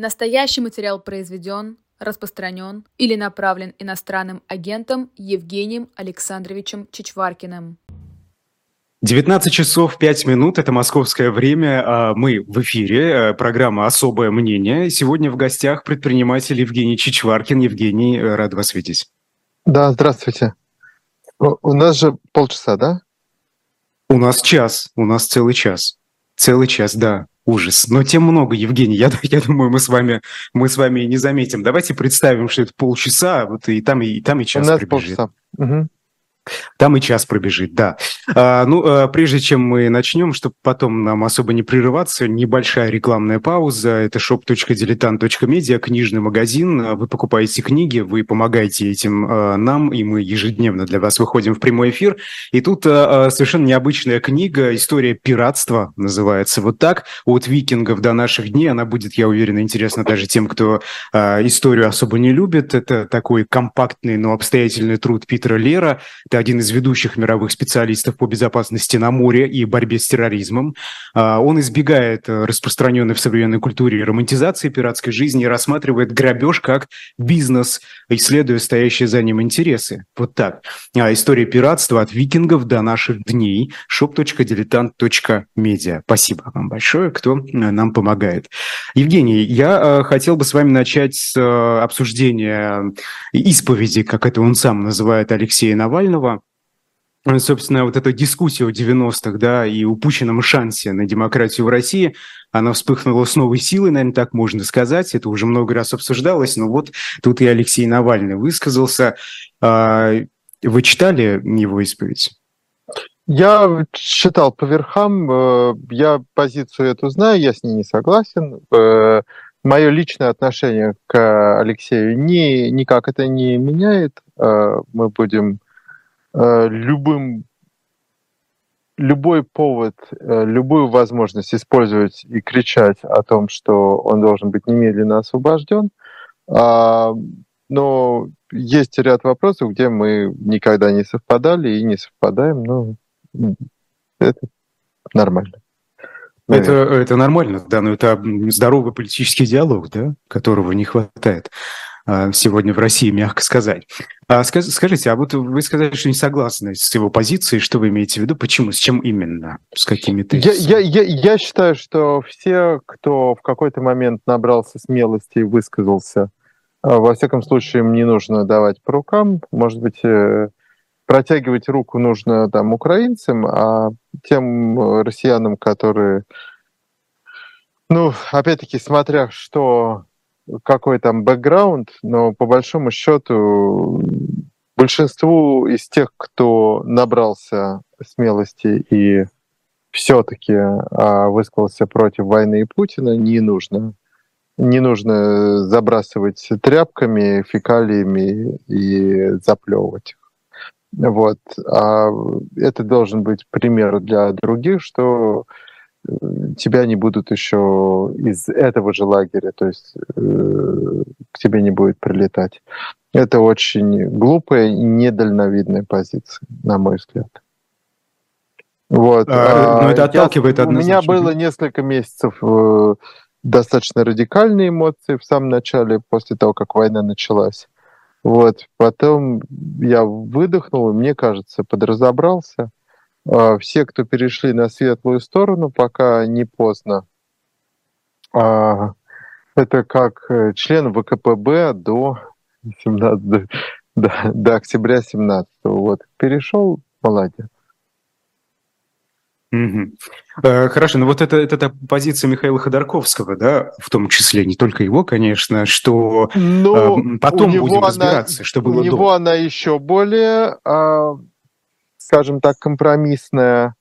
Настоящий материал произведен, распространен или направлен иностранным агентом Евгением Александровичем Чичваркиным. 19 часов 5 минут, это московское время, а мы в эфире, э, программа «Особое мнение». Сегодня в гостях предприниматель Евгений Чичваркин. Евгений, э, рад вас видеть. Да, здравствуйте. У нас же полчаса, да? У нас час, у нас целый час. Целый час, да ужас. Но тем много, Евгений. Я, я думаю, мы с вами мы с вами не заметим. Давайте представим, что это полчаса, вот и там и там и час У нас прибежит. полчаса. Угу. Там и час пробежит, да. А, ну, а, прежде чем мы начнем, чтобы потом нам особо не прерываться, небольшая рекламная пауза. Это shop.diletant.media, книжный магазин. Вы покупаете книги, вы помогаете этим а, нам, и мы ежедневно для вас выходим в прямой эфир. И тут а, совершенно необычная книга, история пиратства называется вот так, от викингов до наших дней. Она будет, я уверен, интересна даже тем, кто а, историю особо не любит. Это такой компактный, но обстоятельный труд Питера Лера. Это один из ведущих мировых специалистов по безопасности на море и борьбе с терроризмом. А, он избегает э, распространенной в современной культуре романтизации пиратской жизни и рассматривает грабеж как бизнес, исследуя стоящие за ним интересы. Вот так. А, история пиратства от викингов до наших дней. shop.diletant.media. Спасибо вам большое, кто э, нам помогает. Евгений, я э, хотел бы с вами начать с обсуждения исповеди, как это он сам называет, Алексея Навального собственно, вот эта дискуссия в 90-х, да, и упущенном шансе на демократию в России, она вспыхнула с новой силой, наверное, так можно сказать. Это уже много раз обсуждалось, но вот тут и Алексей Навальный высказался. А, вы читали его исповедь? Я читал по верхам, э, я позицию эту знаю, я с ней не согласен. Э, Мое личное отношение к Алексею ни, никак это не меняет. Э, мы будем Э, любым любой повод, э, любую возможность использовать и кричать о том, что он должен быть немедленно освобожден. А, но есть ряд вопросов, где мы никогда не совпадали и не совпадаем. Но это нормально. Это, это нормально, да, но это здоровый политический диалог, да, которого не хватает. А, сегодня в России, мягко сказать. А скажите, а вот вы сказали, что не согласны с его позицией, что вы имеете в виду, почему, с чем именно, с какими тезисами? Я, я, я, я считаю, что все, кто в какой-то момент набрался смелости и высказался, а, во всяком случае, им не нужно давать по рукам, может быть, э, протягивать руку нужно там украинцам, а тем э, россиянам, которые, ну, опять-таки, смотря что какой там бэкграунд, но по большому счету большинству из тех, кто набрался смелости и все-таки а, высказался против войны и Путина, не нужно не нужно забрасывать тряпками, фекалиями и заплевывать. Вот. А это должен быть пример для других, что тебя не будут еще из этого же лагеря, то есть э, к тебе не будет прилетать. Это очень глупая и недальновидная позиция, на мой взгляд. Вот. А, но это отталкивает Я, У меня было несколько месяцев э, достаточно радикальные эмоции в самом начале, после того, как война началась. Вот. Потом я выдохнул, и мне кажется, подразобрался. А, все, кто перешли на светлую сторону, пока не поздно. А, это как э, член ВКПБ до, 17, до, до октября 17 Вот. Перешел, молодец. Угу. Хорошо, но вот это, это, позиция Михаила Ходорковского, да, в том числе, не только его, конечно, что но э, потом будем разбираться, она, что было У него до. она еще более скажем так, компромиссная,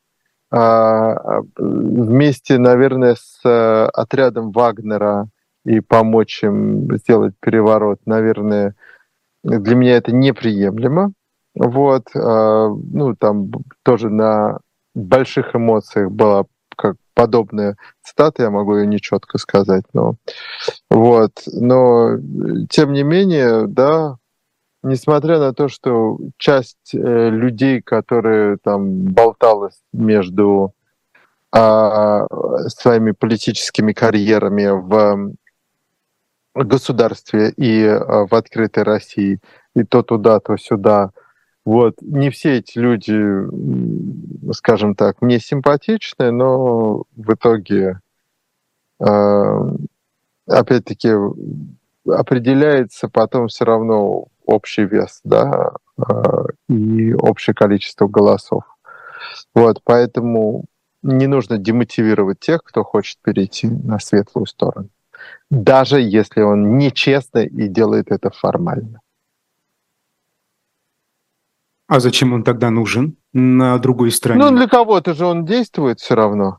вместе, наверное, с э, отрядом Вагнера и помочь им сделать переворот, наверное, для меня это неприемлемо. Вот, а, ну, там тоже на больших эмоциях была как подобная цитата, я могу ее нечетко сказать, но вот, но тем не менее, да, несмотря на то, что часть э, людей, которые там болталась между э, своими политическими карьерами в государстве и в открытой России, и то туда, то сюда. Вот. Не все эти люди, скажем так, мне симпатичны, но в итоге, опять-таки, определяется потом все равно общий вес, да, и общее количество голосов. Вот, поэтому не нужно демотивировать тех, кто хочет перейти на светлую сторону, даже если он нечестно и делает это формально. А зачем он тогда нужен на другой стороне? Ну, для кого-то же он действует все равно.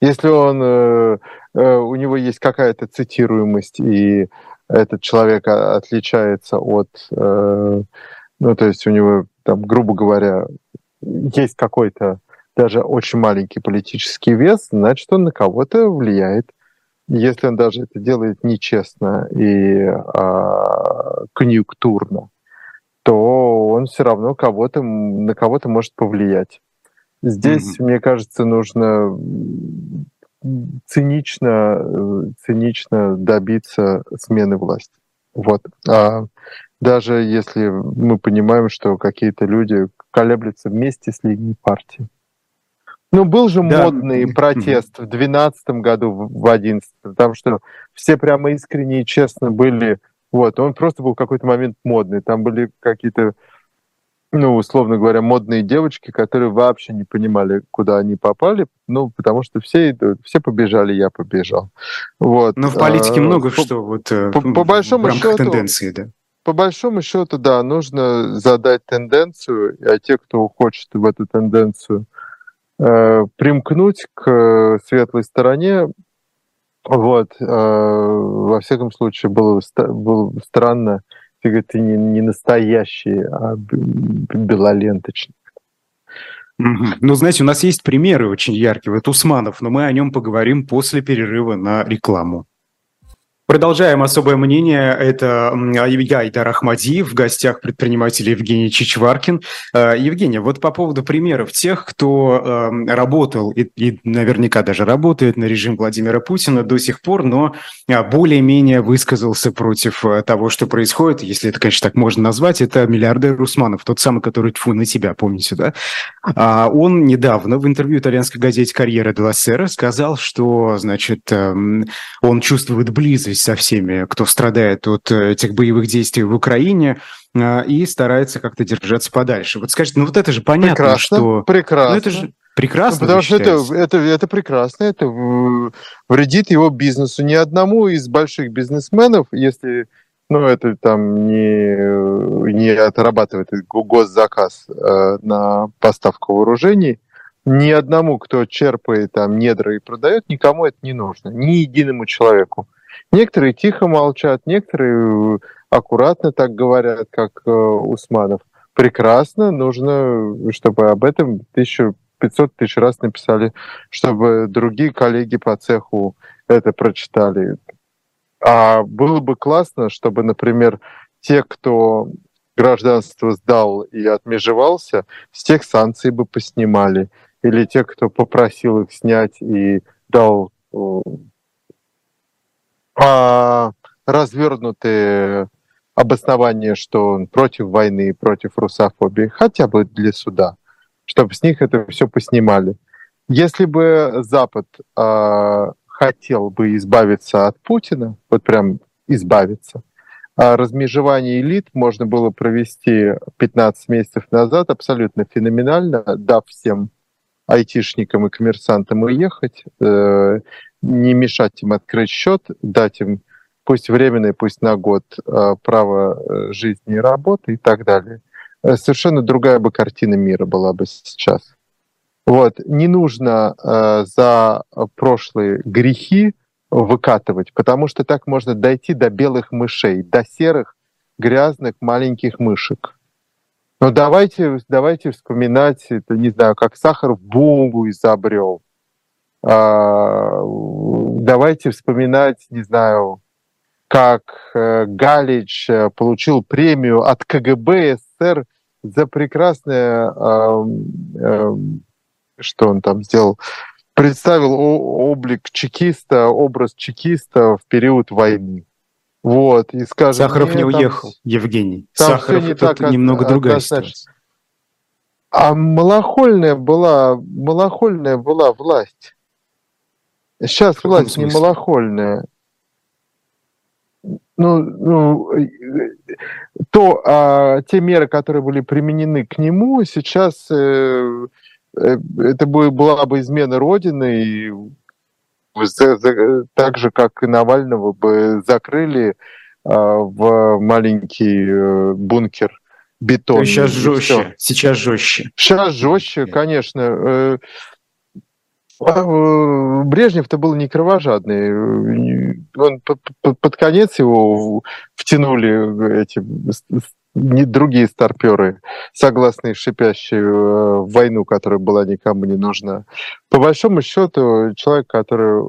Если он, э, э, у него есть какая-то цитируемость, и этот человек отличается от, э, ну, то есть у него, там, грубо говоря, есть какой-то даже очень маленький политический вес, значит, он на кого-то влияет. Если он даже это делает нечестно и а, конъюнктурно, то он все равно кого-то на кого-то может повлиять. Здесь, mm-hmm. мне кажется, нужно цинично, цинично добиться смены власти. Вот. А даже если мы понимаем, что какие-то люди колеблются вместе с линией партии. Ну, был же да. модный протест в 2012 году, в 2011, потому что все прямо искренне и честно были. Вот, он просто был в какой-то момент модный. Там были какие-то, ну, условно говоря, модные девочки, которые вообще не понимали, куда они попали, ну, потому что все, все побежали, я побежал. Вот. Но в политике а, много по, что вот э, по, по большому в рамках счету, тенденции, да. По большому счету, да, нужно задать тенденцию, а те, кто хочет в эту тенденцию Э, примкнуть к светлой стороне. Вот, э, во всяком случае, было, было странно, ты говоришь, ты не, не настоящий, а белоленточник. Ну, знаете, у нас есть примеры очень яркие. Вот Усманов, но мы о нем поговорим после перерыва на рекламу. Продолжаем особое мнение. Это я, Айдар Ахмадиев, в гостях предприниматель Евгений Чичваркин. Э, Евгений, вот по поводу примеров тех, кто эм, работал и, и наверняка даже работает на режим Владимира Путина до сих пор, но э, более-менее высказался против э, того, что происходит, если это, конечно, так можно назвать, это миллиардер Усманов, тот самый, который тьфу на тебя, помните, да? А он недавно в интервью итальянской газете «Карьера де Сера» сказал, что, значит, эм, он чувствует близость со всеми, кто страдает от э, этих боевых действий в Украине, э, и старается как-то держаться подальше. Вот скажите, ну вот это же понятно, прекрасно, что... Прекрасно. Ну это же прекрасно, ну, Потому что это, это, это прекрасно, это вредит его бизнесу. Ни одному из больших бизнесменов, если ну, это там не, не отрабатывает госзаказ э, на поставку вооружений, ни одному, кто черпает там недра и продает, никому это не нужно, ни единому человеку. Некоторые тихо молчат, некоторые э, аккуратно так говорят, как э, Усманов. Прекрасно, нужно, чтобы об этом 1500 тысяч раз написали, чтобы другие коллеги по цеху это прочитали. А было бы классно, чтобы, например, те, кто гражданство сдал и отмежевался, с тех санкций бы поснимали. Или те, кто попросил их снять и дал э, а, развернутые обоснования, что он против войны, против русофобии, хотя бы для суда, чтобы с них это все поснимали. Если бы Запад э, хотел бы избавиться от Путина, вот прям избавиться, а размежевание элит можно было провести 15 месяцев назад абсолютно феноменально, дав всем айтишникам и коммерсантам уехать, э, не мешать им открыть счет, дать им пусть временное, пусть на год э, право э, жизни и работы и так далее. Э, совершенно другая бы картина мира была бы сейчас. Вот. Не нужно э, за прошлые грехи выкатывать, потому что так можно дойти до белых мышей, до серых, грязных маленьких мышек. Но давайте, давайте вспоминать, это, не знаю, как сахар в бомбу изобрел, а, давайте вспоминать, не знаю, как э, Галич э, получил премию от КГБ СССР за прекрасное, что он там сделал, представил облик чекиста, образ чекиста в период войны. Вот, и скажем, Сахаров не уехал, там, Евгений. Там Сахаров не это так, немного другая ситуация. А малохольная была, малохольная была власть. Сейчас власть смысле? не малохольная. Ну, ну то а, те меры, которые были применены к нему, сейчас э, э, это была бы измена Родины, и так же, как и Навального бы закрыли а, в маленький э, бункер бетон. Сейчас жестче. Сейчас жестче. Сейчас жестче, конечно. Э, а, э, Брежнев-то был не кровожадный. Он под конец его втянули эти не другие старперы, согласные шипящие в войну, которая была никому не нужна. По большому счету, человек, который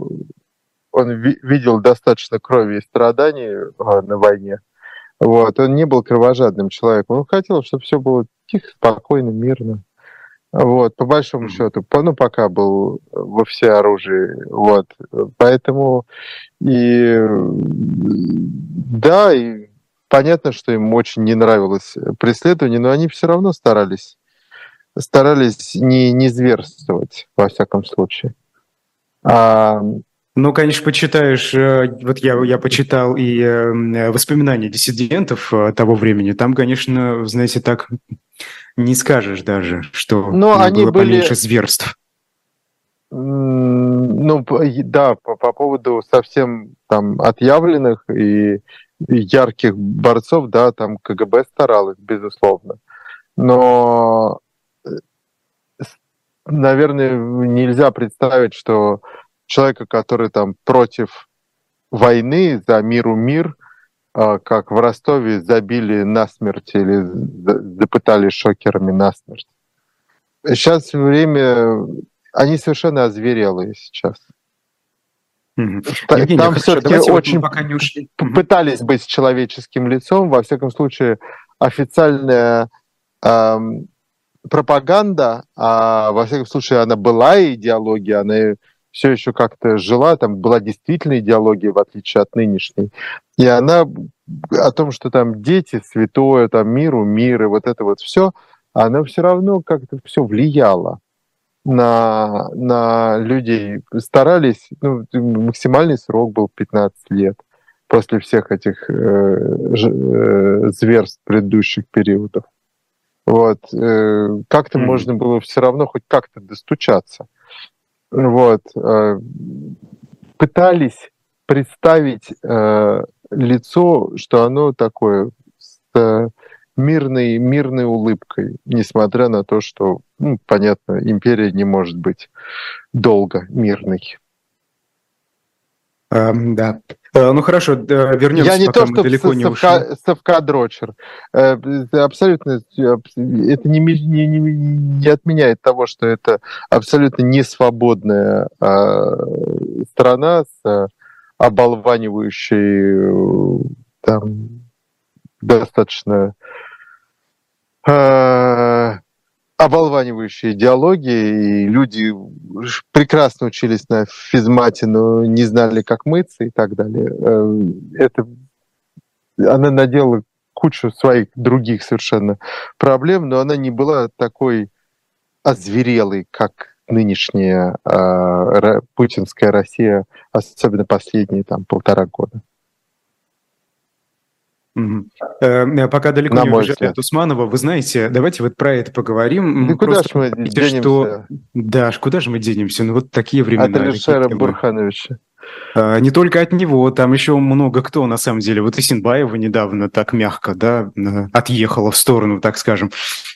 он видел достаточно крови и страданий на войне. Вот. Он не был кровожадным человеком. Он хотел, чтобы все было тихо, спокойно, мирно. Вот, по большому счету, ну, пока был во всеоружии. Вот. Поэтому и да, и понятно, что им очень не нравилось преследование, но они все равно старались старались не, не зверствовать, во всяком случае. А, ну, конечно, почитаешь, э, вот я, я почитал и э, воспоминания диссидентов э, того времени, там, конечно, знаете, так не скажешь даже, что Но они было были... поменьше зверств. Ну, да, по, по поводу совсем там отъявленных и ярких борцов, да, там КГБ старалась, безусловно. Но, наверное, нельзя представить, что человека, который там против войны за миру мир, как в Ростове забили насмерть или запытали шокерами насмерть. Сейчас время... Они совершенно озверелые сейчас. Евгений, Там все-таки очень пока не ушли. пытались быть человеческим лицом. Во всяком случае, официальная эм, пропаганда, а во всяком случае, она была идеология, она все еще как-то жила, там была действительно идеология, в отличие от нынешней. И она о том, что там дети, святое, там миру, мир, и вот это вот все, она все равно как-то все влияло на, на людей. Старались, ну, максимальный срок был 15 лет после всех этих э, э, зверств предыдущих периодов. Вот. Э, как-то mm-hmm. можно было все равно хоть как-то достучаться. Вот. Э, пытались представить э, лицо, что оно такое с э, мирной, мирной улыбкой, несмотря на то, что, ну, понятно, империя не может быть долго мирной. Um, да. Uh, ну хорошо, uh, вернемся. Я не то, что далеко не совка, совкадрочер. Uh, абсолютно, это не, не, не, не отменяет того, что это абсолютно не свободная uh, страна с оболванивающей там достаточно оболванивающие диалоги, и люди прекрасно учились на физмате, но не знали, как мыться и так далее. Э, это она наделала кучу своих других совершенно проблем, но она не была такой озверелой, как нынешняя э, путинская Россия, особенно последние там полтора года. Угу. Пока далеко На не уезжали от Усманова, вы знаете, давайте вот про это поговорим. Да куда же мы денемся? Что... Да, куда же мы денемся? Ну вот такие времена. От Алишера Бурхановича. А, не только от него, там еще много кто, на самом деле. Вот и Синбаева недавно так мягко, да, отъехала в сторону, так скажем.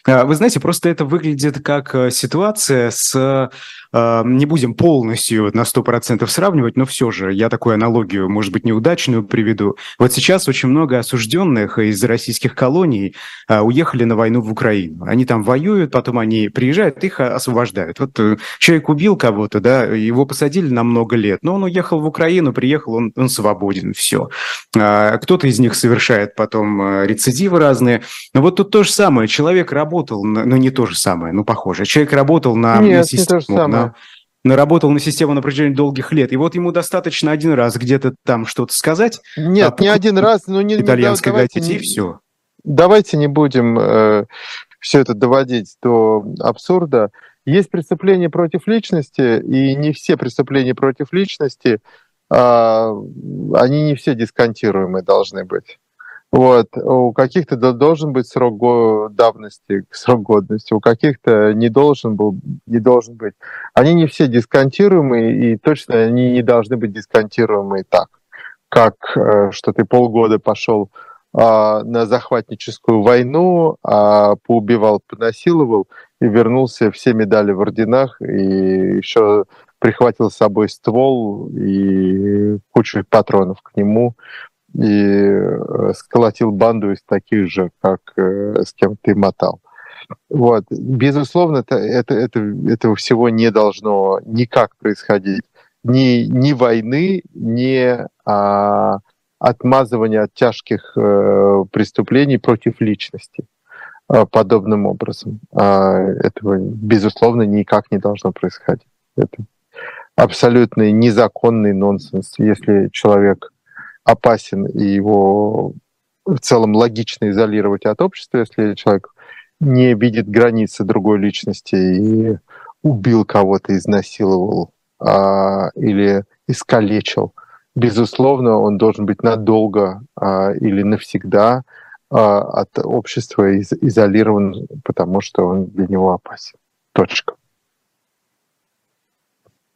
А, вы знаете, просто это выглядит как э, ситуация с не будем полностью на 100% сравнивать, но все же я такую аналогию, может быть, неудачную приведу. Вот сейчас очень много осужденных из российских колоний а, уехали на войну в Украину. Они там воюют, потом они приезжают, их освобождают. Вот э, человек убил кого-то, да, его посадили на много лет, но он уехал в Украину, приехал, он, он свободен, все. А, кто-то из них совершает потом э, рецидивы разные. Но вот тут то же самое. Человек работал, ну не то же самое, ну похоже. Человек работал на Нет, систему, не то же самое. на наработал на систему на протяжении долгих лет. И вот ему достаточно один раз где-то там что-то сказать. Нет, а не один раз, но не итальянской не, давайте, газете, и все. Давайте не будем э, все это доводить до абсурда. Есть преступления против личности, и не все преступления против личности, э, они не все дисконтируемые должны быть. Вот. У каких-то должен быть срок давности, срок годности, у каких-то не должен, был, не должен быть. Они не все дисконтируемые, и точно они не должны быть дисконтируемые так, как э, что ты полгода пошел а, на захватническую войну, а поубивал, понасиловал и вернулся все медали в орденах и еще прихватил с собой ствол и кучу патронов к нему и э, сколотил банду из таких же, как э, с кем ты мотал. Вот. Безусловно, это, это, это, этого всего не должно никак происходить. Ни, ни войны, ни а, отмазывания от тяжких э, преступлений против личности подобным образом. А, этого, безусловно, никак не должно происходить. Это абсолютный незаконный нонсенс. Если человек опасен, и его в целом логично изолировать от общества, если человек не видит границы другой личности и убил кого-то, изнасиловал а, или искалечил. Безусловно, он должен быть надолго а, или навсегда от общества из, изолирован, потому что он для него опасен. Точка.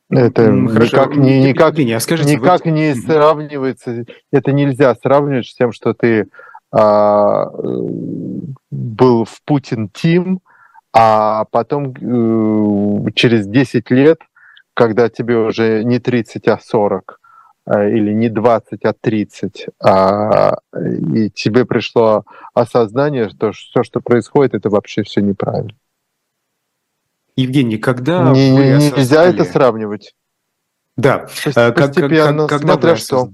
Это Хорошо. никак, не, никак, Евгений, а скажите, никак вы... не сравнивается. Это нельзя сравнивать с тем, что ты а, был в Путин Тим, а потом э, через 10 лет, когда тебе уже не 30, а 40, э, или не 20, а 30, а, и тебе пришло осознание, что все, что происходит, это вообще все неправильно. Евгений, когда не, вы осознали... Нельзя это сравнивать. Да, а, как, как, когда смотря что.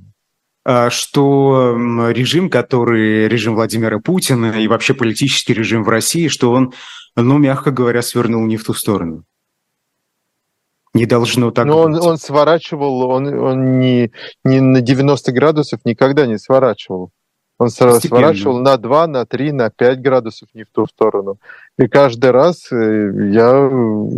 А, что режим, который режим Владимира Путина и вообще политический режим в России, что он, ну, мягко говоря, свернул не в ту сторону. Не должно так Но быть. Он, он сворачивал, он, он не, не на 90 градусов никогда не сворачивал. Он Постепенно. сворачивал на 2, на 3, на 5 градусов не в ту сторону. И каждый раз э, я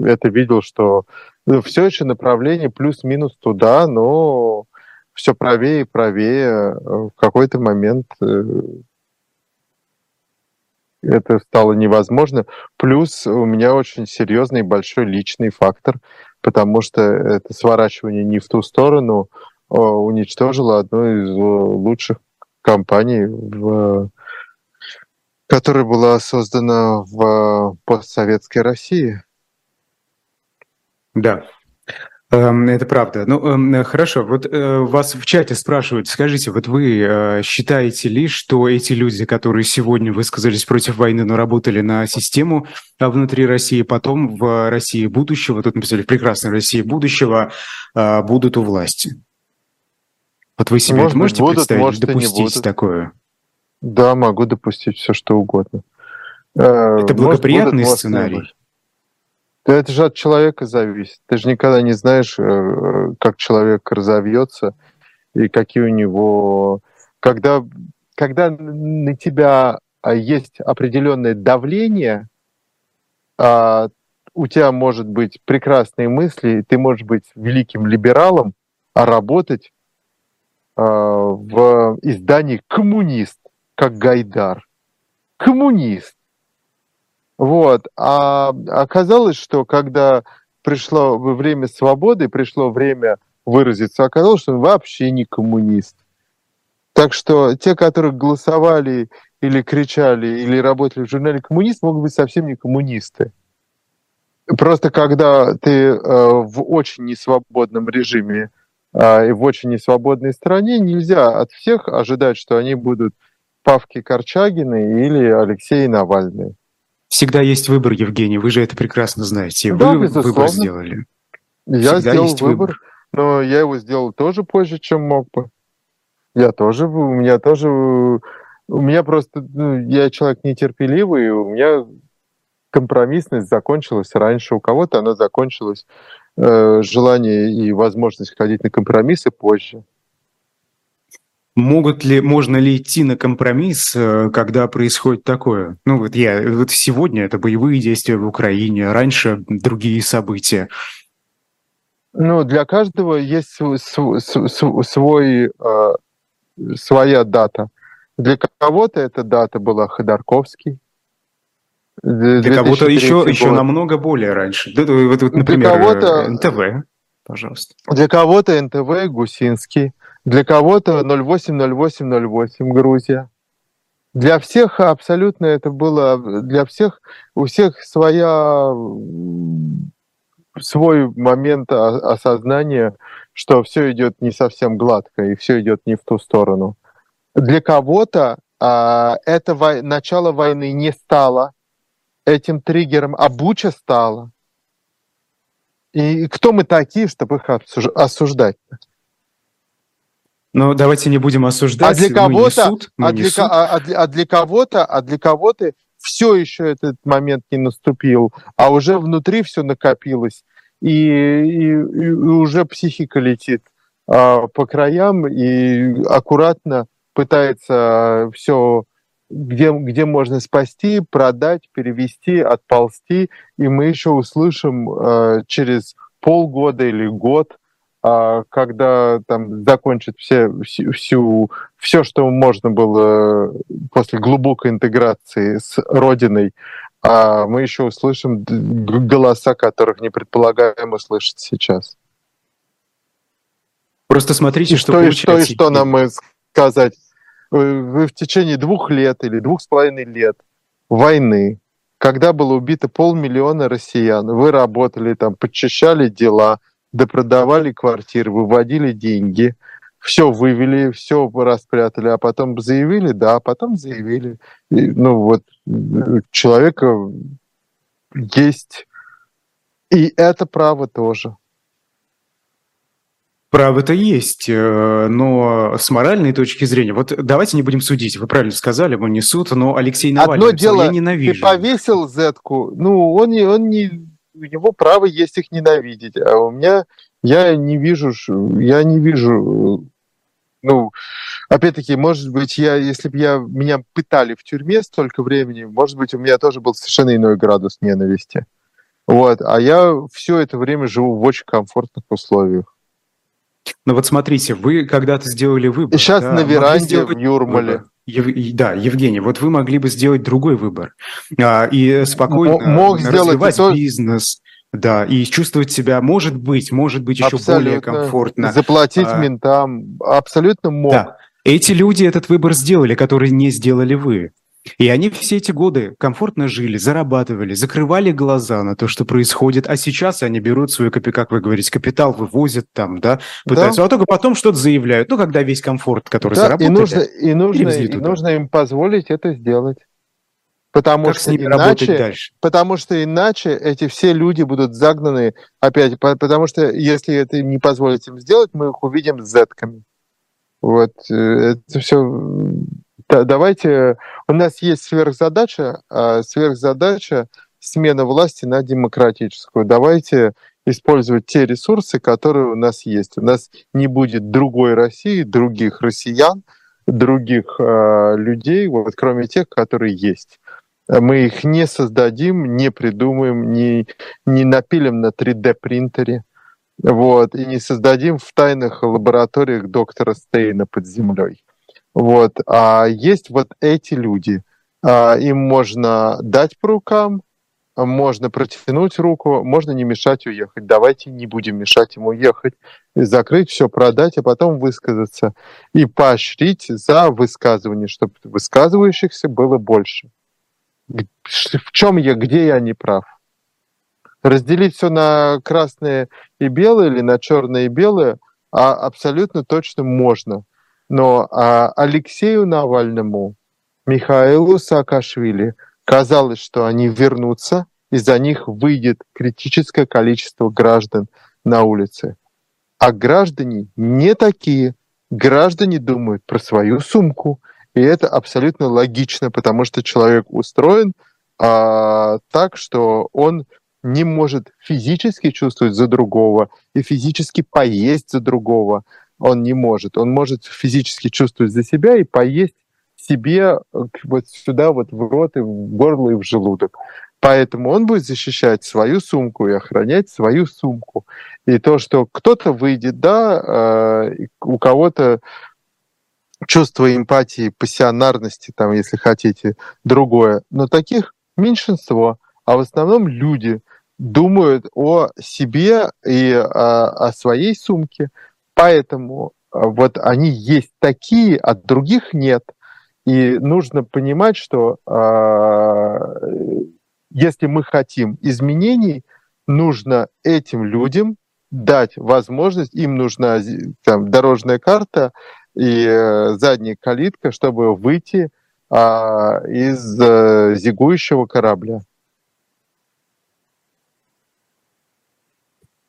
это видел, что ну, все еще направление плюс-минус туда, но все правее и правее. В какой-то момент э, это стало невозможно. Плюс у меня очень серьезный большой личный фактор, потому что это сворачивание не в ту сторону а уничтожило одну из лучших компании, в, которая была создана в постсоветской России. Да, это правда. Ну, эм, хорошо. Вот э, вас в чате спрашивают, скажите, вот вы э, считаете ли, что эти люди, которые сегодня высказались против войны, но работали на систему а внутри России, потом в России будущего, тут написали в прекрасной России будущего, э, будут у власти? Вот вы себе может можете будут, представить, может, допустить такое? Да, могу допустить все, что угодно. Э, это благоприятный может, сценарий? Это же от человека зависит. Ты же никогда не знаешь, э, как человек разовьется и какие у него... Когда, когда на тебя а, есть определенное давление, а, у тебя может быть прекрасные мысли, ты можешь быть великим либералом, а работать Э, в издании «Коммунист», как Гайдар. Коммунист. Вот. А оказалось, что когда пришло время свободы, пришло время выразиться, оказалось, что он вообще не коммунист. Так что те, которые голосовали или кричали, или работали в журнале «Коммунист», могут быть совсем не коммунисты. Просто когда ты э, в очень несвободном режиме а, и в очень несвободной стране нельзя от всех ожидать, что они будут Павки Корчагины или Алексей Навальный. Всегда есть выбор, Евгений, вы же это прекрасно знаете. Да, вы безусловно. выбор сделали. Я Всегда сделал выбор, выбор, но я его сделал тоже позже, чем мог бы. Я тоже, у меня тоже, у меня просто, ну, я человек нетерпеливый, у меня компромиссность закончилась раньше, у кого-то она закончилась э, желание и возможность ходить на компромиссы позже. Могут ли, можно ли идти на компромисс, э, когда происходит такое? Ну вот я, вот сегодня это боевые действия в Украине, раньше другие события. Ну, для каждого есть свой, свой, э, своя дата. Для кого-то эта дата была Ходорковский. Для кого-то еще, еще намного более раньше. Вот, вот, например, для кого-то, НТВ, пожалуйста. Для кого-то НТВ Гусинский. Для кого-то 080808 Грузия. Для всех абсолютно это было, для всех, у всех своя, свой момент осознания, что все идет не совсем гладко и все идет не в ту сторону. Для кого-то а, это вой, начало войны не стало этим триггером, а Буча стала. И кто мы такие, чтобы их осуждать? Но давайте не будем осуждать. А для кого-то, а, для, а, а, для, а для кого-то, а для кого-то все еще этот момент не наступил, а уже внутри все накопилось, и, и, и уже психика летит а, по краям и аккуратно пытается все, где, где можно спасти, продать, перевести, отползти, и мы еще услышим а, через полгода или год а когда там закончат все, всю, всю, все, что можно было после глубокой интеграции с Родиной, а мы еще услышим голоса, которых не предполагаем услышать сейчас. Просто смотрите, и что, что, что и что нам сказать. Вы в течение двух лет или двух с половиной лет войны, когда было убито полмиллиона россиян, вы работали там, подчищали дела, допродавали квартиры, выводили деньги, все вывели, все распрятали, а потом заявили, да, а потом заявили. И, ну вот человека есть и это право тоже. Право-то есть, э, но с моральной точки зрения, вот давайте не будем судить, вы правильно сказали, мы не суд, но Алексей Навальный, Одно дело, я ненавижу. ты повесил зетку, ну, он он не у него право есть их ненавидеть, а у меня я не вижу, я не вижу, ну, опять-таки, может быть, я, если бы я меня пытали в тюрьме столько времени, может быть, у меня тоже был совершенно иной градус ненависти. Вот, а я все это время живу в очень комфортных условиях. Ну вот смотрите, вы когда-то сделали выбор. Сейчас да, на веранде в Юрмале. Выбор. Ев, да, Евгений, вот вы могли бы сделать другой выбор а, и спокойно Мог развивать сделать бизнес, да, и чувствовать себя, может быть, может быть еще абсолютно. более комфортно. Заплатить а, ментам, абсолютно мог. Да. Эти люди этот выбор сделали, который не сделали вы. И они все эти годы комфортно жили, зарабатывали, закрывали глаза на то, что происходит, а сейчас они берут свой, как вы говорите, капитал, вывозят там, да, пытаются, да. а только потом что-то заявляют, ну, когда весь комфорт, который да, заработали, и нужно, и нужно, и нужно им позволить это сделать. Потому как что иначе, дальше? Потому что иначе эти все люди будут загнаны опять, потому что если это не позволить им сделать, мы их увидим с зетками. Вот э, это все давайте, у нас есть сверхзадача, а сверхзадача смена власти на демократическую. Давайте использовать те ресурсы, которые у нас есть. У нас не будет другой России, других россиян, других э, людей, вот, кроме тех, которые есть. Мы их не создадим, не придумаем, не, не напилим на 3D-принтере вот, и не создадим в тайных лабораториях доктора Стейна под землей. Вот. А есть вот эти люди. А, им можно дать по рукам, можно протянуть руку, можно не мешать уехать. Давайте не будем мешать ему уехать. закрыть все, продать, а потом высказаться. И поощрить за высказывание, чтобы высказывающихся было больше. В чем я, где я не прав? Разделить все на красное и белое или на черное и белое а абсолютно точно можно. Но а, Алексею Навальному, Михаилу Саакашвили казалось, что они вернутся, и за них выйдет критическое количество граждан на улице. А граждане не такие. Граждане думают про свою сумку. И это абсолютно логично, потому что человек устроен а, так, что он не может физически чувствовать за другого и физически поесть за другого. Он не может. Он может физически чувствовать за себя и поесть себе э, вот сюда, вот в рот, и в горло, и в желудок. Поэтому он будет защищать свою сумку и охранять свою сумку. И то, что кто-то выйдет, да, э, у кого-то чувство эмпатии, пассионарности, там, если хотите, другое. Но таких меньшинство, а в основном люди думают о себе и о, о своей сумке. Поэтому э, вот они есть такие, а других нет. И нужно понимать, что э, если мы хотим изменений, нужно этим людям дать возможность, им нужна там, дорожная карта и э, задняя калитка, чтобы выйти э, из э, зигующего корабля.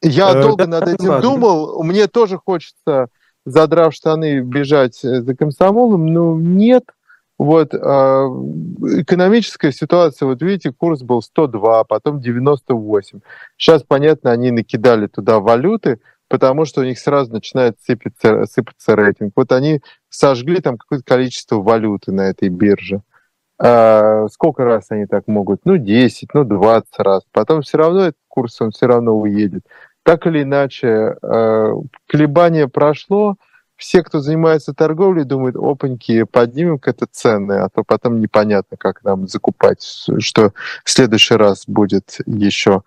Я э, долго да, над этим ладно. думал. Мне тоже хочется, задрав штаны, бежать за комсомолом, но нет. Вот а, экономическая ситуация, вот видите, курс был 102, потом 98. Сейчас, понятно, они накидали туда валюты, потому что у них сразу начинает сыпаться, сыпаться рейтинг. Вот они сожгли там какое-то количество валюты на этой бирже. А, сколько раз они так могут? Ну, 10, ну, 20 раз. Потом все равно этот курс, он все равно уедет. Так или иначе, а, колебание прошло, все, кто занимается торговлей, думают, опаньки, поднимем это цены, а то потом непонятно, как нам закупать, что в следующий раз будет еще,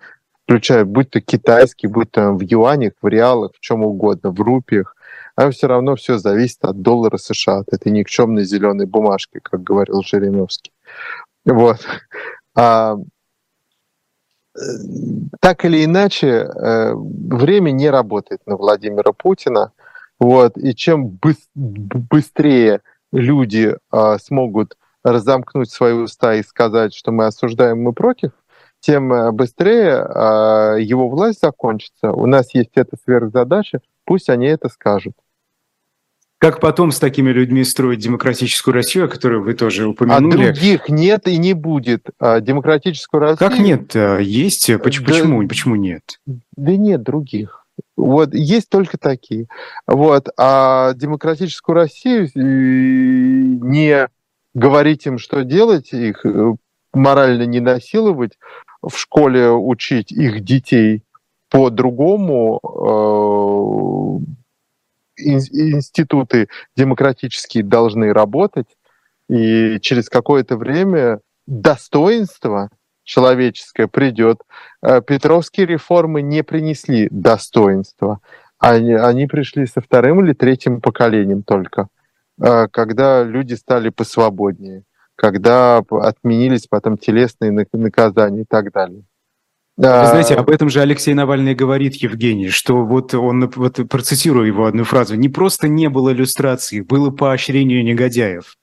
включая, будь то китайский, будь то в юанях, в реалах, в чем угодно, в рупиях, а все равно все зависит от доллара США, от этой никчемной зеленой бумажки, как говорил Жириновский. Вот. А, э, так или иначе, э, время не работает на Владимира Путина. Вот. И чем быстрее люди а, смогут разомкнуть свои уста и сказать, что мы осуждаем, мы против, тем э, быстрее а, его власть закончится. У нас есть эта сверхзадача, пусть они это скажут. Как потом с такими людьми строить демократическую Россию, о которой вы тоже упомянули? А других нет и не будет. А демократическую Россию... Как нет? Есть. Почему, да, почему, почему нет? Да нет других. Вот, есть только такие. Вот, а демократическую Россию э, не говорить им, что делать, их э, морально не насиловать, в школе учить их детей по-другому, э, институты демократические должны работать, и через какое-то время достоинство человеческое придет. Э, Петровские реформы не принесли достоинства. Они, они пришли со вторым или третьим поколением только, э, когда люди стали посвободнее, когда отменились потом телесные наказания и так далее. Вы знаете, об этом же Алексей Навальный говорит, Евгений, что вот он, вот процитирую его одну фразу, не просто не было иллюстрации, было поощрение негодяев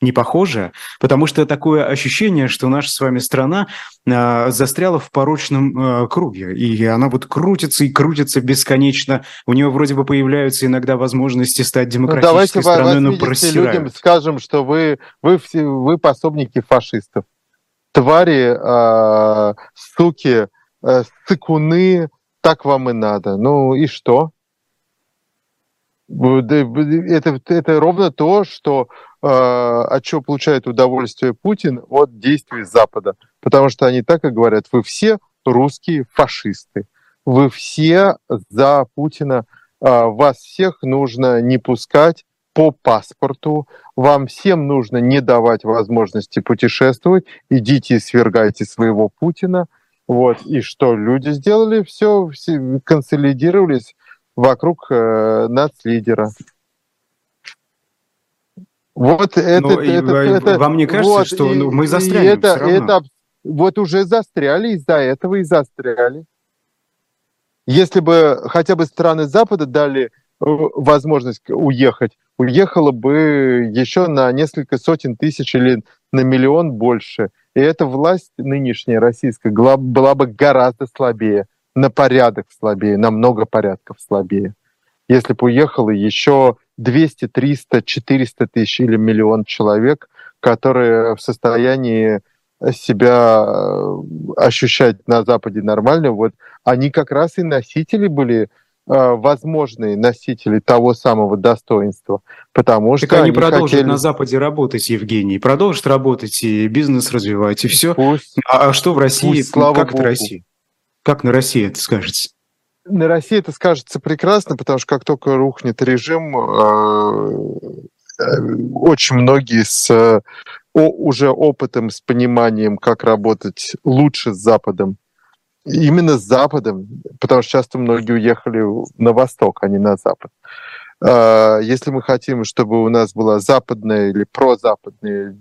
не похоже, потому что такое ощущение, что наша с вами страна э, застряла в порочном э, круге, и она вот крутится и крутится бесконечно. У нее вроде бы появляются иногда возможности стать ну, демократической ну, давайте страной, но просирают. людям скажем, что вы, вы, все, вы пособники фашистов. Твари, э, суки, э, цикуны, так вам и надо. Ну и что? Это, это ровно то, что а, от чего получает удовольствие Путин от действий Запада. Потому что они так и говорят, вы все русские фашисты, вы все за Путина, а, вас всех нужно не пускать по паспорту, вам всем нужно не давать возможности путешествовать, идите и свергайте своего Путина. Вот. И что люди сделали? Все, все консолидировались вокруг э, нацлидера. Вот это, Но это, это, вам не кажется, вот, что ну, мы застряли? Это, это, вот уже застряли, из-за этого и застряли. Если бы хотя бы страны Запада дали э, возможность уехать, уехало бы еще на несколько сотен тысяч или на миллион больше. И эта власть нынешняя российская была, бы гораздо слабее, на порядок слабее, на много порядков слабее. Если бы уехало еще 200, 300, 400 тысяч или миллион человек, которые в состоянии себя э, ощущать на Западе нормально, вот они как раз и носители были возможные носители того самого достоинства, потому так что они, они продолжат хотели... на Западе работать, Евгений, продолжат работать и бизнес развивать, и все. Пусть, А, что в России? пусть, слава как богу. на России? Как на России это скажется? На России это скажется прекрасно, потому что как только рухнет режим, э, э, очень многие с э, уже опытом, с пониманием, как работать лучше с Западом, именно с Западом, потому что часто многие уехали на Восток, а не на Запад. Э, Если мы хотим, чтобы у нас была западная или прозападная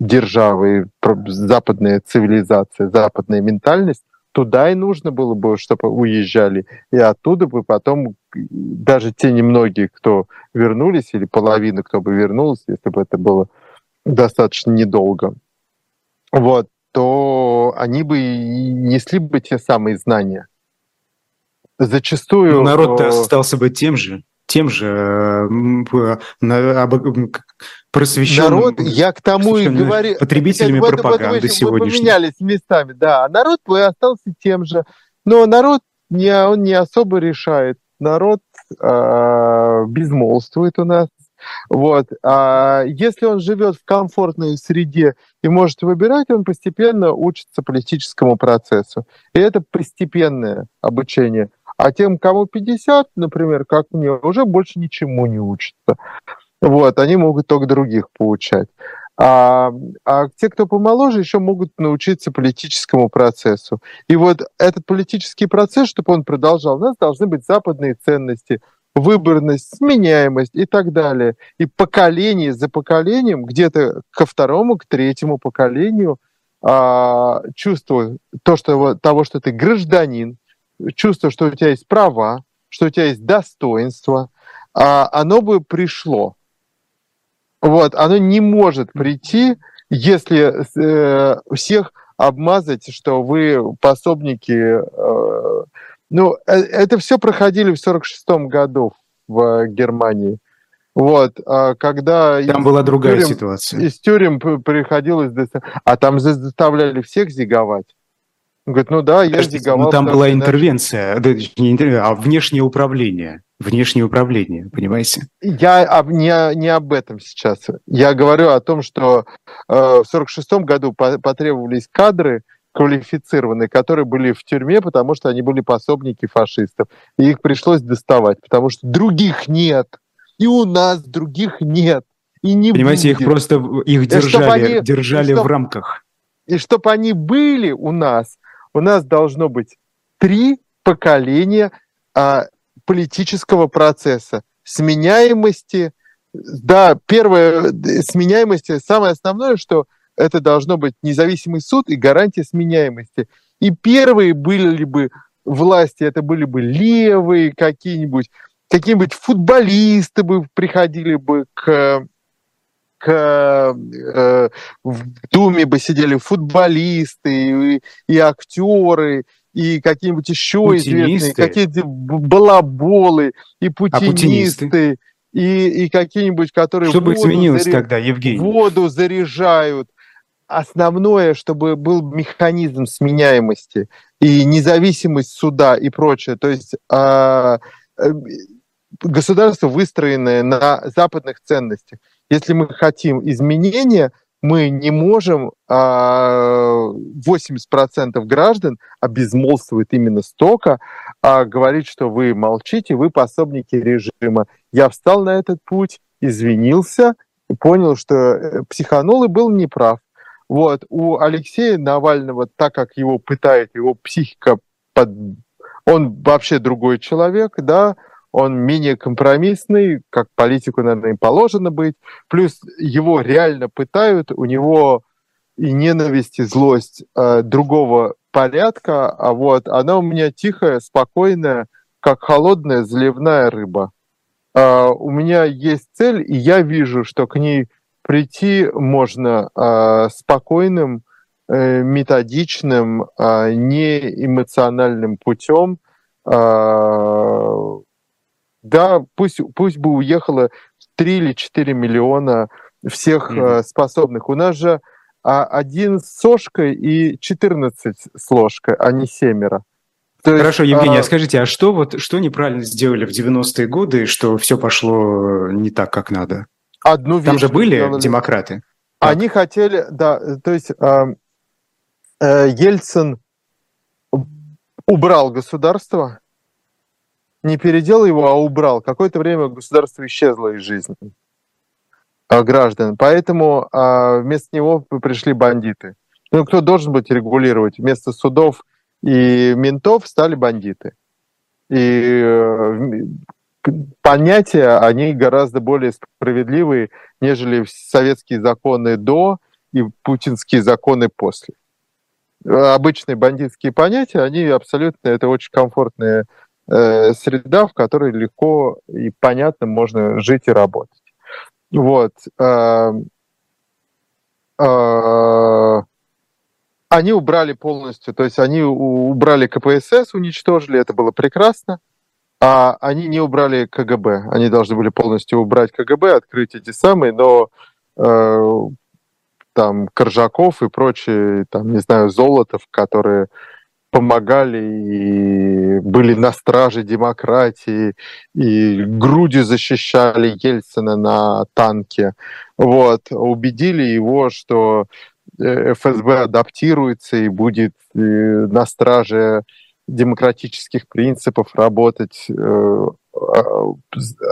держава, и западная цивилизация, западная ментальность, туда и нужно было бы, чтобы уезжали. И оттуда бы потом даже те немногие, кто вернулись, или половина, кто бы вернулся, если бы это было достаточно недолго, вот, то они бы и несли бы те самые знания. Зачастую... Ну, народ-то э, остался бы тем же, тем же э, к- просвещенным. Народ, я к тому и говорю... потребителями вот пропаганды сегодняшней. поменялись местами, да. А народ бы остался тем же. Но народ не, он не особо решает. Народ э, безмолвствует у нас. Вот. А если он живет в комфортной среде и может выбирать, он постепенно учится политическому процессу. И это постепенное обучение. А тем, кому 50, например, как мне, уже больше ничему не учатся. Вот, они могут только других поучать. А, а те, кто помоложе, еще могут научиться политическому процессу. И вот этот политический процесс, чтобы он продолжал, у нас должны быть западные ценности, выборность, сменяемость и так далее. И поколение за поколением, где-то ко второму, к третьему поколению, а, чувство то, что, того, что ты гражданин, чувство, что у тебя есть права, что у тебя есть достоинство, а, оно бы пришло. Вот, оно не может прийти, если э, всех обмазать, что вы пособники. э, ну, э, это все проходили в 46 году в Германии. Вот, а когда Там была другая тюрем- ситуация. из тюрем приходилось, а там за- заставляли всех зиговать. Он говорит, ну да, я Подождите, зиговал. ну, там была иначе- интервенция, да, не интервенция, а внешнее управление. Внешнее управление, понимаете? Я об- не, не об этом сейчас. Я говорю о том, что э, в сорок шестом году по- потребовались кадры квалифицированные, которые были в тюрьме, потому что они были пособники фашистов. И их пришлось доставать, потому что других нет. И у нас других нет. И не Понимаете, их будет. просто их держали, они- держали чтоб- в рамках. И чтобы они были у нас, у нас должно быть три поколения а, политического процесса. Сменяемости. Да, первое, э, сменяемости. Самое основное, что это должно быть независимый суд и гарантия сменяемости. И первые были ли бы власти, это были бы левые какие-нибудь, какие-нибудь футболисты бы приходили бы к к, э, в Думе бы сидели футболисты и, и актеры, и какие-нибудь еще известные, Путинисты. какие-то б- балаболы, и путинисты? путинисты, и, и какие-нибудь, которые Что бы воду изменилось заре- тогда, Евгений? воду заряжают. Основное, чтобы был механизм сменяемости и независимость суда и прочее. То есть а, э, государство, выстроенное на западных ценностях. Если мы хотим изменения, мы не можем, а, 80% граждан обезмолвствует именно столько, а говорить, что вы молчите, вы пособники режима. Я встал на этот путь, извинился, понял, что э, психанул и был неправ. Вот. У Алексея Навального, так как его пытает, его психика, под... он вообще другой человек, да, он менее компромиссный, как политику, наверное, и положено быть. Плюс его реально пытают, у него и ненависть, и злость э, другого порядка, а вот она у меня тихая, спокойная, как холодная заливная рыба. Э, у меня есть цель, и я вижу, что к ней прийти можно э, спокойным, э, методичным, э, неэмоциональным путем. Э, да, пусть, пусть бы уехало 3 или 4 миллиона всех э, способных. У нас же а один с сошкой и 14 с ложкой, а не семеро. То Хорошо, есть, Евгений, а... а скажите, а что вот что неправильно сделали в 90-е годы, что все пошло не так, как надо? Одну вещь Там же были сделали. демократы. Они так. хотели, да, то есть э, э, Ельцин убрал государство, не переделал его, а убрал. Какое-то время государство исчезло из жизни э, граждан. Поэтому э, вместо него пришли бандиты. Ну, кто должен быть регулировать? Вместо судов и ментов стали бандиты. И э, понятия, они гораздо более справедливые, нежели советские законы до и путинские законы после. Обычные бандитские понятия, они абсолютно, это очень комфортная э, среда, в которой легко и понятно можно жить и работать. Вот. Э, э, они убрали полностью, то есть они убрали КПСС, уничтожили, это было прекрасно, а они не убрали КГБ. Они должны были полностью убрать КГБ, открыть эти самые, но э, там Коржаков и прочие, там, не знаю, Золотов, которые помогали и были на страже демократии, и грудью защищали Ельцина на танке. Вот, убедили его, что Э, ФСБ адаптируется и будет э, на страже демократических принципов работать, э,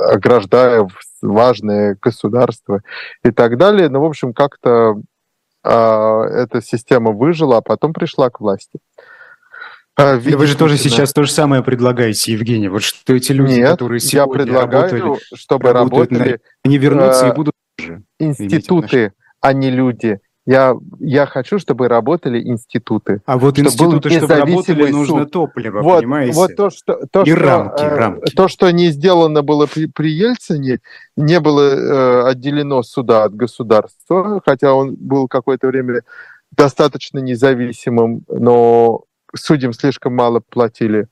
ограждая важное государство и так далее. Но, ну, в общем, как-то а, эта система выжила, а потом пришла к власти. А, Вы же тоже сейчас то же самое предлагаете, Евгений. Вот что эти люди, Нет, которые сегодня я предлагаю, работали, чтобы работали, на... они вернутся и будут институты, а не люди. Я, я хочу, чтобы работали институты. А вот институты, чтобы работали, суд. нужно топливо, вот, понимаете? Вот то, что, то, И что, рамки, э, рамки. То, что не сделано было при, при Ельцине, не было э, отделено суда от государства, хотя он был какое-то время достаточно независимым, но судьям слишком мало платили.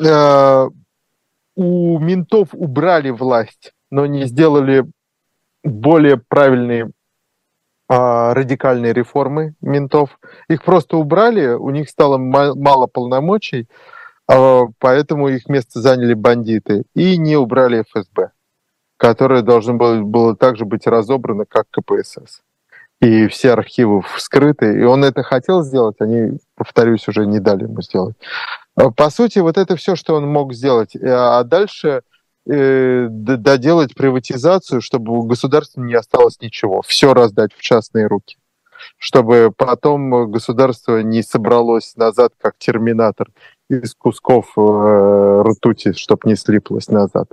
Э, у ментов убрали власть, но не сделали более правильные а, радикальные реформы ментов. Их просто убрали, у них стало мало полномочий, а, поэтому их место заняли бандиты. И не убрали ФСБ, которое должно было, было также быть разобрано, как КПСС. И все архивы вскрыты. И он это хотел сделать, они, повторюсь, уже не дали ему сделать. А, по сути, вот это все, что он мог сделать. А дальше э, доделать приватизацию, чтобы у государства не осталось ничего, все раздать в частные руки, чтобы потом государство не собралось назад, как терминатор, из кусков э, ртути, чтобы не слиплось назад.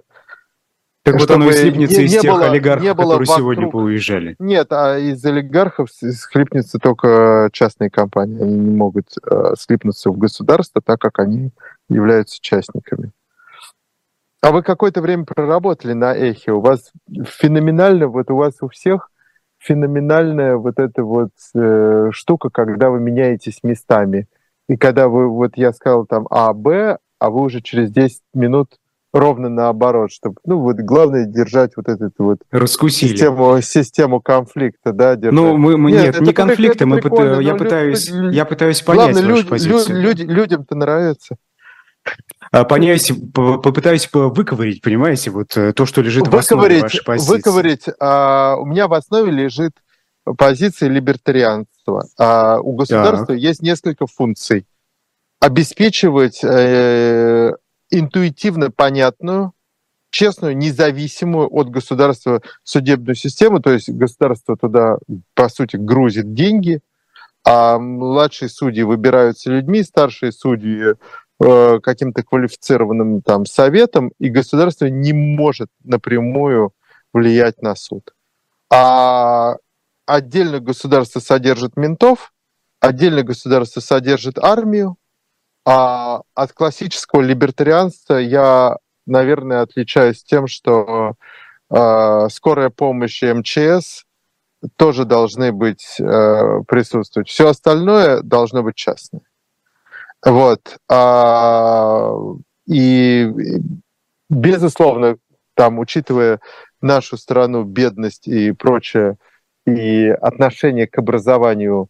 Так вот оно и слипнется не, из не тех было, олигархов, не было которые вокруг... сегодня поуезжали. Нет, а из олигархов слипнется только частные компании. Они не могут э, слипнуться в государство, так как они являются частниками. А вы какое-то время проработали на эхе. У вас феноменально, вот у вас у всех феноменальная вот эта вот э, штука, когда вы меняетесь местами. И когда вы, вот я сказал там А, Б, а вы уже через 10 минут ровно наоборот, чтобы, ну, вот главное держать вот эту вот Раскусили. систему, систему конфликта, да, держать. Ну, мы, мы нет, нет не конфликта, мы я, пытаюсь, я пытаюсь понять главное, вашу люди, позицию. Люди, людям-то нравится. А, понять, попытаюсь выковырить, понимаете, вот э, то, что лежит выковырить, в основе вашей позиции. Выковырить. А, у меня в основе лежит позиция либертарианства. А у государства так. есть несколько функций. Обеспечивать э, интуитивно понятную, честную, независимую от государства судебную систему, то есть государство туда, по сути, грузит деньги, а младшие судьи выбираются людьми, старшие судьи Э, каким-то квалифицированным там советом, и государство не может напрямую влиять на суд. А отдельно государство содержит ментов, отдельно государство содержит армию, а от классического либертарианства я, наверное, отличаюсь тем, что э, скорая помощь и МЧС тоже должны быть э, присутствовать. Все остальное должно быть частное. Вот. А, и, безусловно, там, учитывая нашу страну, бедность и прочее, и отношение к образованию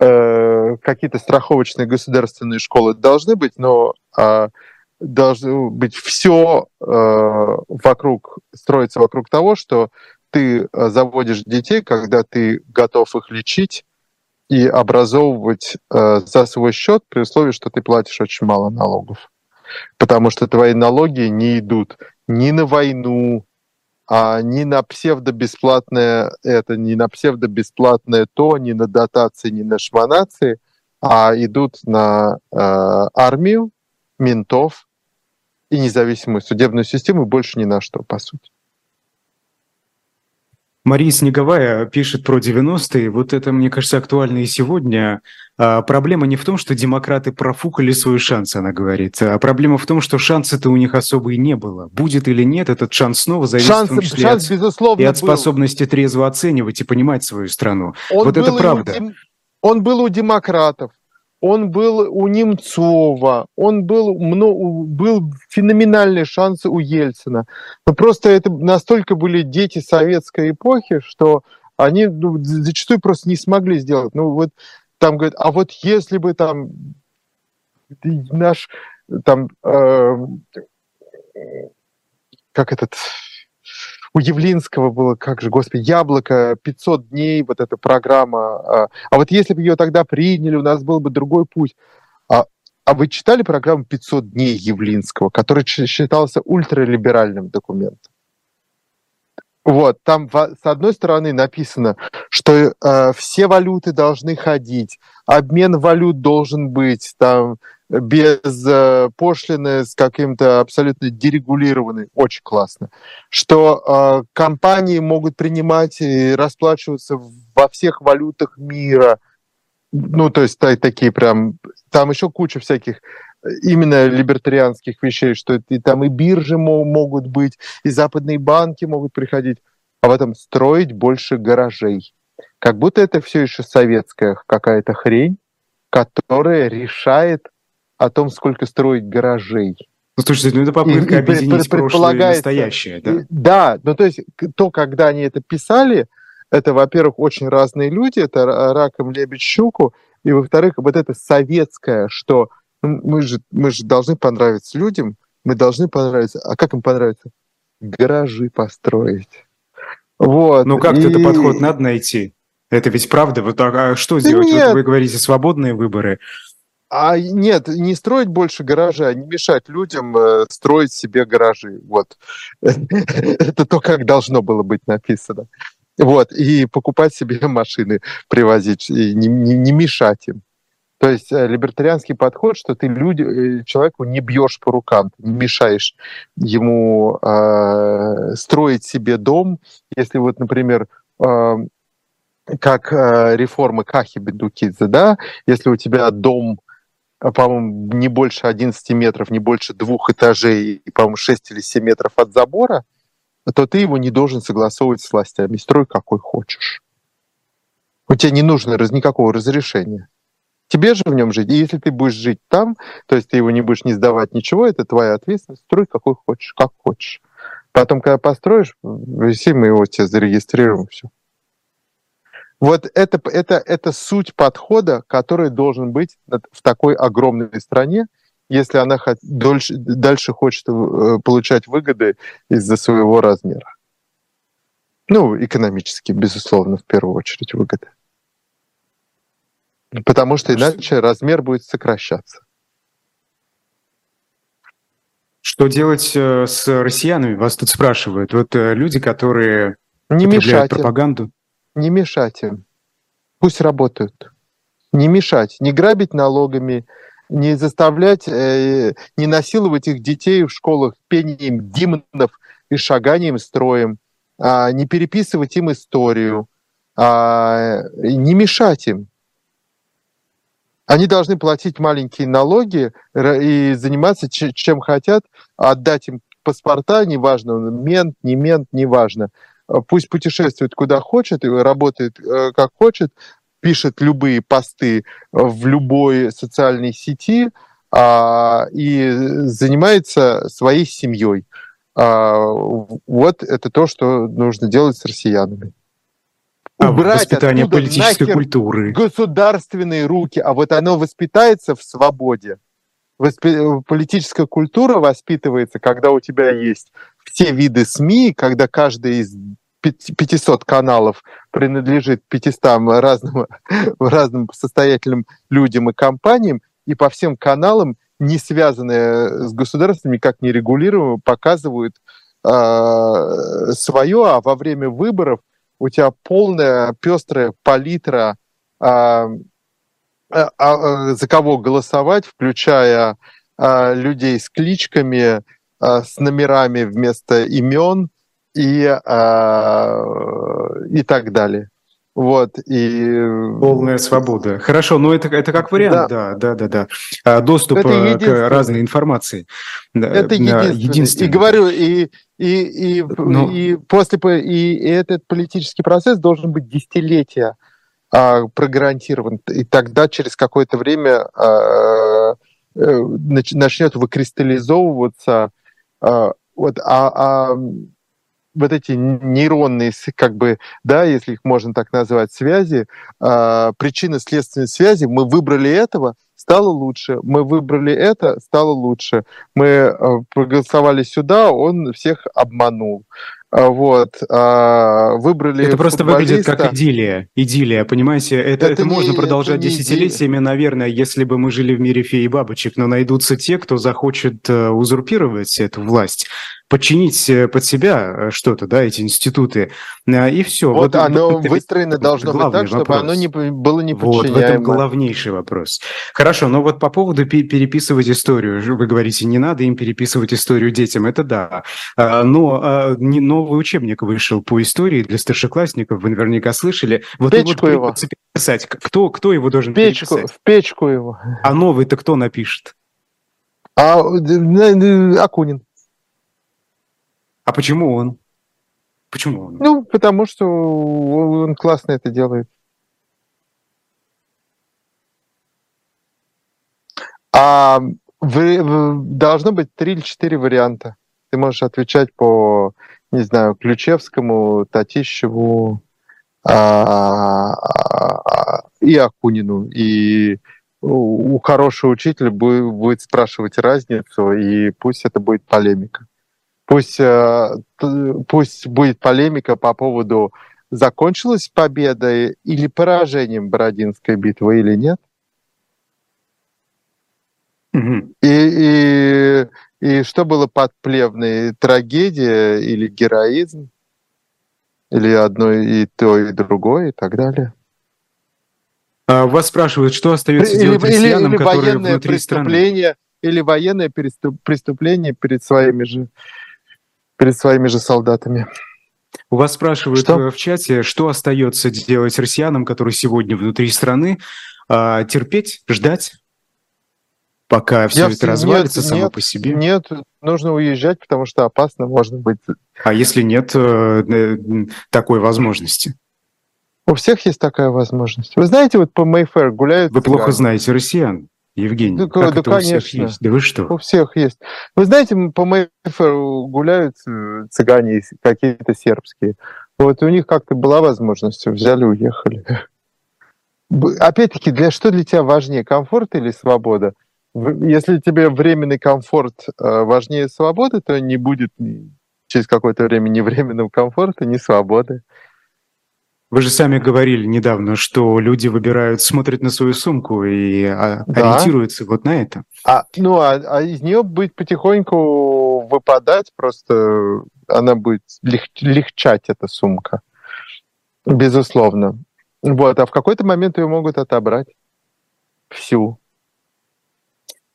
э, какие-то страховочные государственные школы должны быть, но э, должно быть все э, вокруг, строится вокруг того, что ты э, заводишь детей, когда ты готов их лечить и образовывать э, за свой счет при условии, что ты платишь очень мало налогов. Потому что твои налоги не идут ни на войну, а ни на псевдо-бесплатное это, ни на псевдо-бесплатное то, ни на дотации, ни на шманации, а идут на э, армию, ментов и независимую судебную систему, больше ни на что, по сути. Мария Снеговая пишет про 90-е. Вот это, мне кажется, актуально и сегодня. А, проблема не в том, что демократы профукали свой шанс, она говорит. А проблема в том, что шанса-то у них особо и не было. Будет или нет, этот шанс снова зависит шанс, в том числе шанс, от, безусловно, и от способности был. трезво оценивать и понимать свою страну. Он вот это правда. У, он был у демократов он был у Немцова, он был, был феноменальный шанс у Ельцина. Но просто это настолько были дети советской эпохи, что они ну, зачастую просто не смогли сделать. Ну вот там говорят, а вот если бы там наш там э, как этот у Явлинского было, как же, господи, «Яблоко», 500 дней, вот эта программа. А, а вот если бы ее тогда приняли, у нас был бы другой путь. А, а вы читали программу «500 дней» Явлинского, который считался ультралиберальным документом? Вот, там с одной стороны написано, что э, все валюты должны ходить, обмен валют должен быть там без э, пошлины, с каким-то абсолютно дерегулированным, очень классно, что э, компании могут принимать и расплачиваться во всех валютах мира, ну то есть такие прям, там еще куча всяких именно либертарианских вещей, что и там и биржи могут быть, и западные банки могут приходить, а в этом строить больше гаражей. Как будто это все еще советская какая-то хрень, которая решает о том, сколько строить гаражей. Ну, слушайте, ну это попытка и, объединить и прошлое и настоящее, да? Да, ну то есть то, когда они это писали, это, во-первых, очень разные люди, это Раком Лебедь Щуку, и, во-вторых, вот это советское, что ну, мы же, мы же должны понравиться людям, мы должны понравиться. А как им понравится? Гаражи построить. Вот. Ну как-то и... этот подход надо найти. Это ведь правда. Вот, а, а что сделать? Нет. Вот вы говорите свободные выборы. А нет, не строить больше гаражи, а не мешать людям э, строить себе гаражи. Вот. Это то, как должно было быть написано. Вот. И покупать себе машины, привозить, и не, не, не мешать им. То есть э, либертарианский подход, что ты люди, э, человеку не бьешь по рукам, не мешаешь ему э, строить себе дом. Если вот, например, э, как э, реформы Кахи Бедукидзе, да, если у тебя дом, по-моему, не больше 11 метров, не больше двух этажей, и, по-моему, 6 или 7 метров от забора, то ты его не должен согласовывать с властями. Строй какой хочешь. У тебя не нужно никакого разрешения. Тебе же в нем жить. И если ты будешь жить там, то есть ты его не будешь не сдавать ничего, это твоя ответственность. Строй какой хочешь, как хочешь. Потом, когда построишь, виси, мы его тебе зарегистрируем, все. Вот это, это, это суть подхода, который должен быть в такой огромной стране, если она дольше, дальше хочет э, получать выгоды из-за своего размера. Ну, экономически, безусловно, в первую очередь выгоды. Потому что иначе размер будет сокращаться. Что делать э, с россиянами? Вас тут спрашивают. Вот э, люди, которые не мешать пропаганду. Не мешать им. Пусть работают. Не мешать. Не грабить налогами, не заставлять, э, не насиловать их детей в школах пением гимнов и шаганием строем, а не переписывать им историю, а не мешать им. Они должны платить маленькие налоги и заниматься чем хотят, отдать им паспорта, неважно, мент, не мент, неважно. Пусть путешествует куда хочет, и работает э, как хочет, пишет любые посты в любой социальной сети а, и занимается своей семьей. А, вот это то, что нужно делать с россиянами. А убрать воспитание политической культуры. государственные руки, а вот оно воспитается в свободе. Воспи- Политическая культура воспитывается, когда у тебя есть все виды СМИ, когда каждый из пяти- 500 каналов принадлежит 500 разным, разным состоятельным людям и компаниям, и по всем каналам, не связанные с государством, никак не регулируемые, показывают э, свое, а во время выборов у тебя полная пестрая палитра а, а, а, за кого голосовать, включая а, людей с кличками, а, с номерами вместо имен и, а, и так далее. Вот, и... Полная свобода. Хорошо, но это, это как вариант, да, да, да, да. А, Доступ э, к разной информации. Да, Это да, единственное. единственное. И говорю, и, и, и, Ну. и после по- и этот политический процесс должен быть десятилетия а, прогарантирован. И тогда через какое-то время а, э, нач- начнет выкристаллизовываться вот, а, а, вот эти нейронные, как бы, да, если их можно так назвать, связи, а, причинно-следственные связи, мы выбрали этого, стало лучше, мы выбрали это, стало лучше, мы э, проголосовали сюда, он всех обманул. А, Вот, а, выбрали Это просто выглядит как идиллия. Идиллия, понимаете? Это, Это это не- можно это продолжать не десятилетиями, наверное, если бы мы жили в мире феи и бабочек, но найдутся те, кто захочет э, узурпировать эту власть, подчинить э, под себя э, что-то, да, эти институты, и все. Вот, оно выстроено должно быть так, чтобы вопрос. оно не, было Вот в этом главнейший вопрос. Хорошо, но вот по поводу пе- переписывать историю, вы говорите, не надо им переписывать историю детям, это да. А, Но а, не- новый учебник вышел по истории для старшеклассников, вы наверняка слышали. Вот Печку его. переписать. К- Кто, кто его должен печку, переписать? в печку его. А новый-то кто напишет? А э, н- н- Акунин. А почему он? Почему он? Ну, потому что он классно это делает. А в- в- должно быть три или четыре варианта. Ты можешь отвечать по, не знаю, Ключевскому, Татищеву а, а, и Акунину. И у хорошего учителя бу- будет спрашивать разницу, и пусть это будет полемика. Пусть, э, пусть будет полемика по поводу закончилась победа или поражением Бородинской битвы или нет. И, и, и что было под плевной? Трагедия или героизм? Или одно и то, и другое, и так далее. А Вас спрашивают, что остается Или, делать или- россиянам, или которые военное внутри страны? или военное переступ- преступление перед своими же перед своими же солдатами. У вас спрашивают Что? э, в чате, что остается делать россиянам, которые сегодня внутри страны? А, терпеть, ждать, пока все Я это развалится нет, само нет, по себе? Нет, нужно уезжать, потому что опасно, можно быть. А если нет э, э, такой возможности? У всех есть такая возможность. Вы знаете, вот по Мэйфэр гуляют. Вы плохо цыгане. знаете россиян, Евгений. Да, как да, это у всех конечно. есть? Да вы что? У всех есть. Вы знаете, по Мэйфэру гуляют э, цыгане какие-то сербские. Вот у них как-то была возможность, взяли, уехали. Опять-таки, для что для тебя важнее, комфорт или свобода? Если тебе временный комфорт э, важнее свободы, то не будет через какое-то время ни временного комфорта, ни свободы. Вы же сами говорили недавно, что люди выбирают, смотрят на свою сумку и а, Да. ориентируются вот на это. А, ну, а, а из нее будет потихоньку выпадать, просто она будет лег- легчать, эта сумка. Безусловно. Вот, а в какой-то момент ее могут отобрать. Всю.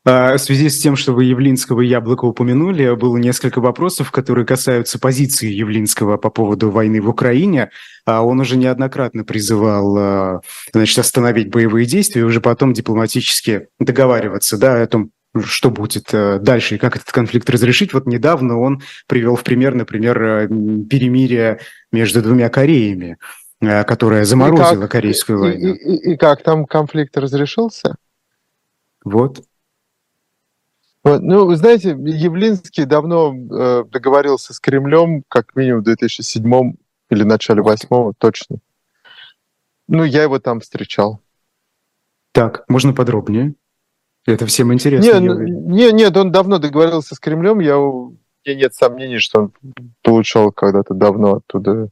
А, В связи с тем, что вы Явлинского и Яблоко упомянули, было несколько вопросов, которые касаются позиции Явлинского по поводу войны в Украине. А Он уже неоднократно призывал а, значит, остановить боевые действия и уже потом дипломатически договариваться да, о том, что будет э, дальше и как этот конфликт разрешить. Вот недавно он привел в пример, например, э, перемирие между двумя Кореями, э, которое заморозило как? Корейскую И, войну. и- и- и как там конфликт разрешился? Вот. Вот, ну, вы знаете, Явлинский давно э, договорился с Кремлем, как минимум в 2007 или начале Ух ты. 2008 точно. Ну, я его там встречал. Так, можно подробнее? Это всем интересно. Не, ну, не, нет, он давно договорился с Кремлем. Я, у меня нет сомнений, что он получал когда-то давно оттуда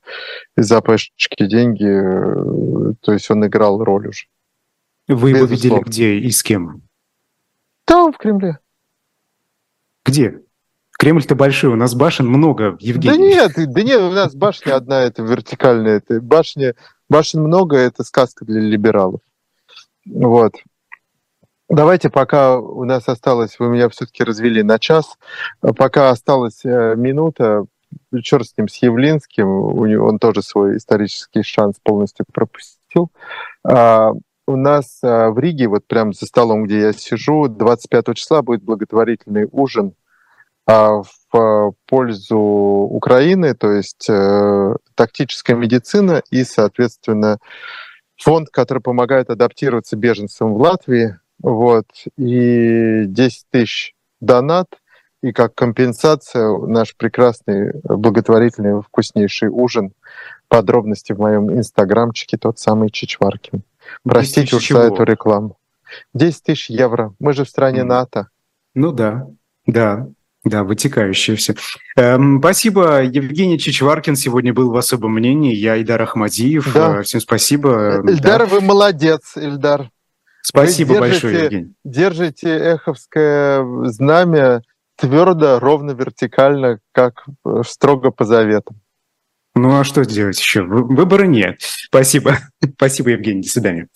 из запашечки деньги. Э, то есть он играл роль уже. Вы его видели где и с кем? Там, в Кремле. Где? Кремль-то большой, у нас башен много, Евгений. Да нет, да нет, у нас башня одна, это вертикальная. Это башня, башен много, это сказка для либералов. Вот. Давайте, пока у нас осталось, вы меня все-таки развели на час, пока осталась э, минута, черт с ним, с Явлинским, у него, он тоже свой исторический шанс полностью пропустил. А, у нас а, в Риге, вот прямо за столом, где я сижу, 25 числа будет благотворительный ужин а, в пользу Украины, то есть э, тактическая медицина и, соответственно, фонд, который помогает адаптироваться беженцам в Латвии. Вот, и 10 тысяч донат, и как компенсация наш прекрасный благотворительный вкуснейший ужин. Подробности в моем инстаграмчике, тот самый Чичваркин. Простите уж за эту рекламу. 10 тысяч евро. Мы же в стране mm. НАТО. Ну да, да. Да, вытекающие все. Эм, спасибо. Евгений Чичваркин сегодня был в особом мнении. Я Идар Ахмадиев. Да. Э, всем спасибо. Ильдар, да. вы молодец, Ильдар. Спасибо вы держите, большое, Евгений. Держите эховское знамя твердо, ровно, вертикально, как э, строго по заветам. Ну а что делать еще? Выбора нет. Спасибо. Спасибо, Евгений. До свидания.